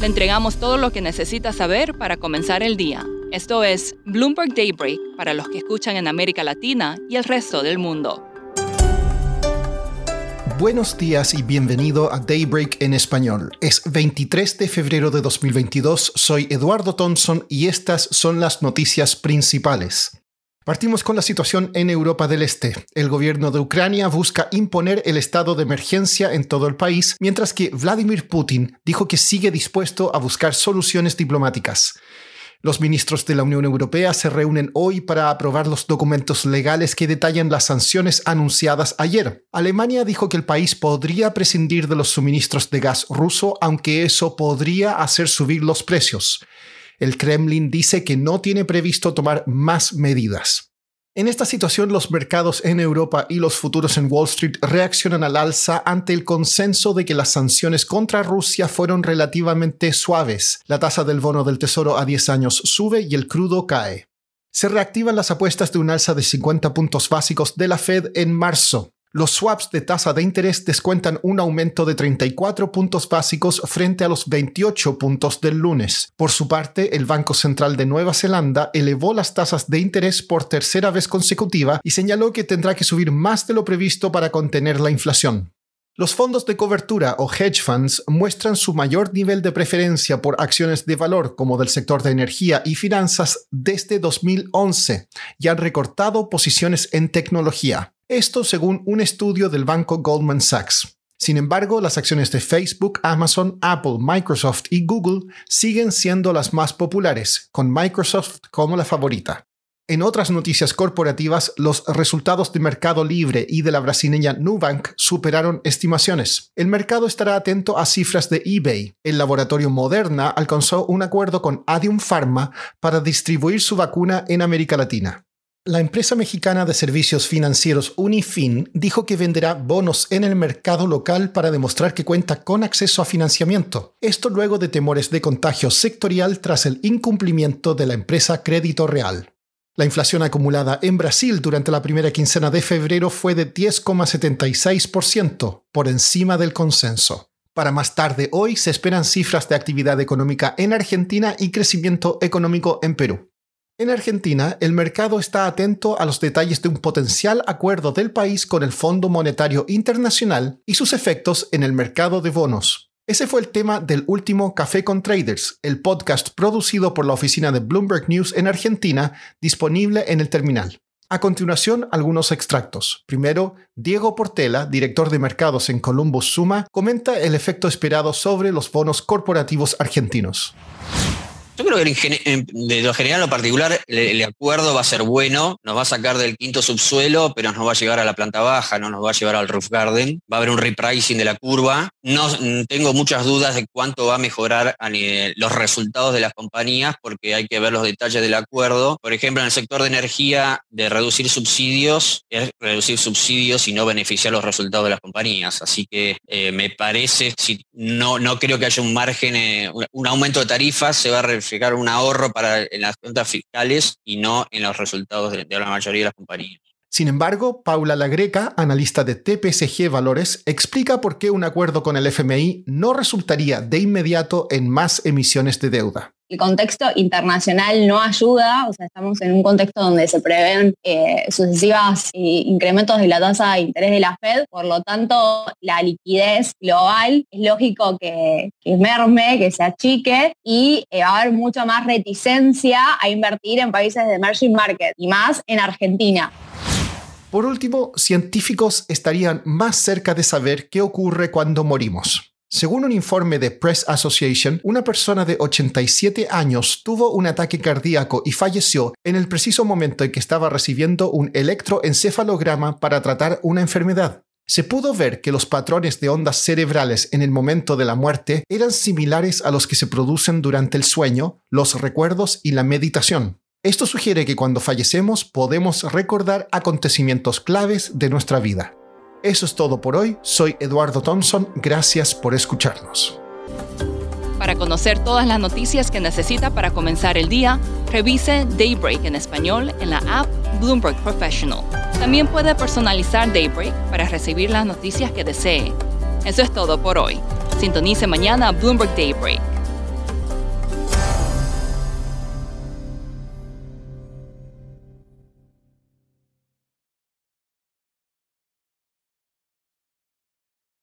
Le entregamos todo lo que necesita saber para comenzar el día. Esto es Bloomberg Daybreak para los que escuchan en América Latina y el resto del mundo. Buenos días y bienvenido a Daybreak en español. Es 23 de febrero de 2022, soy Eduardo Thompson y estas son las noticias principales. Partimos con la situación en Europa del Este. El gobierno de Ucrania busca imponer el estado de emergencia en todo el país, mientras que Vladimir Putin dijo que sigue dispuesto a buscar soluciones diplomáticas. Los ministros de la Unión Europea se reúnen hoy para aprobar los documentos legales que detallan las sanciones anunciadas ayer. Alemania dijo que el país podría prescindir de los suministros de gas ruso, aunque eso podría hacer subir los precios. El Kremlin dice que no tiene previsto tomar más medidas. En esta situación, los mercados en Europa y los futuros en Wall Street reaccionan al alza ante el consenso de que las sanciones contra Rusia fueron relativamente suaves. La tasa del bono del Tesoro a 10 años sube y el crudo cae. Se reactivan las apuestas de un alza de 50 puntos básicos de la Fed en marzo. Los swaps de tasa de interés descuentan un aumento de 34 puntos básicos frente a los 28 puntos del lunes. Por su parte, el Banco Central de Nueva Zelanda elevó las tasas de interés por tercera vez consecutiva y señaló que tendrá que subir más de lo previsto para contener la inflación. Los fondos de cobertura o hedge funds muestran su mayor nivel de preferencia por acciones de valor como del sector de energía y finanzas desde 2011 y han recortado posiciones en tecnología. Esto según un estudio del banco Goldman Sachs. Sin embargo, las acciones de Facebook, Amazon, Apple, Microsoft y Google siguen siendo las más populares, con Microsoft como la favorita. En otras noticias corporativas, los resultados de Mercado Libre y de la brasileña Nubank superaron estimaciones. El mercado estará atento a cifras de eBay. El laboratorio Moderna alcanzó un acuerdo con Adium Pharma para distribuir su vacuna en América Latina. La empresa mexicana de servicios financieros Unifin dijo que venderá bonos en el mercado local para demostrar que cuenta con acceso a financiamiento. Esto luego de temores de contagio sectorial tras el incumplimiento de la empresa Crédito Real. La inflación acumulada en Brasil durante la primera quincena de febrero fue de 10,76%, por encima del consenso. Para más tarde hoy se esperan cifras de actividad económica en Argentina y crecimiento económico en Perú. En Argentina, el mercado está atento a los detalles de un potencial acuerdo del país con el Fondo Monetario Internacional y sus efectos en el mercado de bonos. Ese fue el tema del último Café con Traders, el podcast producido por la oficina de Bloomberg News en Argentina, disponible en el terminal. A continuación, algunos extractos. Primero, Diego Portela, director de mercados en Columbus Suma, comenta el efecto esperado sobre los bonos corporativos argentinos. Yo creo que de lo general a lo particular el, acuerdo va a ser bueno, nos va a sacar del quinto subsuelo, pero nos va a llegar a la planta baja, no nos va a llevar al roof garden, va a haber un repricing de la curva. No mm, tengo muchas dudas de cuánto va a mejorar los resultados de las compañías, porque hay que ver los detalles del acuerdo. Por ejemplo, en el sector de energía, de reducir subsidios, es reducir subsidios y no beneficiar los resultados de las compañías. Así que eh, me parece, si no, no creo que haya un margen, eh, un aumento de tarifas, se va a un ahorro para en las cuentas fiscales y no en los resultados de la mayoría de las compañías. Sin embargo, Paula Lagreca, analista de TPSG Valores, explica por qué un acuerdo con el FMI no resultaría de inmediato en más emisiones de deuda el contexto internacional no ayuda, o sea, estamos en un contexto donde se prevén eh, sucesivos eh, incrementos de la tasa de interés de la Fed, por lo tanto, la liquidez global es lógico que, merme, que se achique y eh, va a haber mucha más reticencia a invertir en países de emerging market y más en Argentina. Por último, científicos estarían más cerca de saber qué ocurre cuando morimos. Según un informe de Press Association, una persona de 87 años tuvo un ataque cardíaco y falleció en el preciso momento en que estaba recibiendo un electroencefalograma para tratar una enfermedad. se pudo ver que los patrones de ondas cerebrales en el momento de la muerte eran similares a los que se producen durante el sueño, los recuerdos y la meditación. Esto sugiere que cuando fallecemos podemos recordar acontecimientos claves de nuestra vida. Eso es todo por hoy, soy Eduardo Thompson, gracias por escucharnos. Para conocer todas las noticias que necesita para comenzar el día, revise Daybreak en español en la app Bloomberg Professional. También puede personalizar Daybreak para recibir las noticias que desee. Eso es todo por hoy. Sintonice mañana Bloomberg Daybreak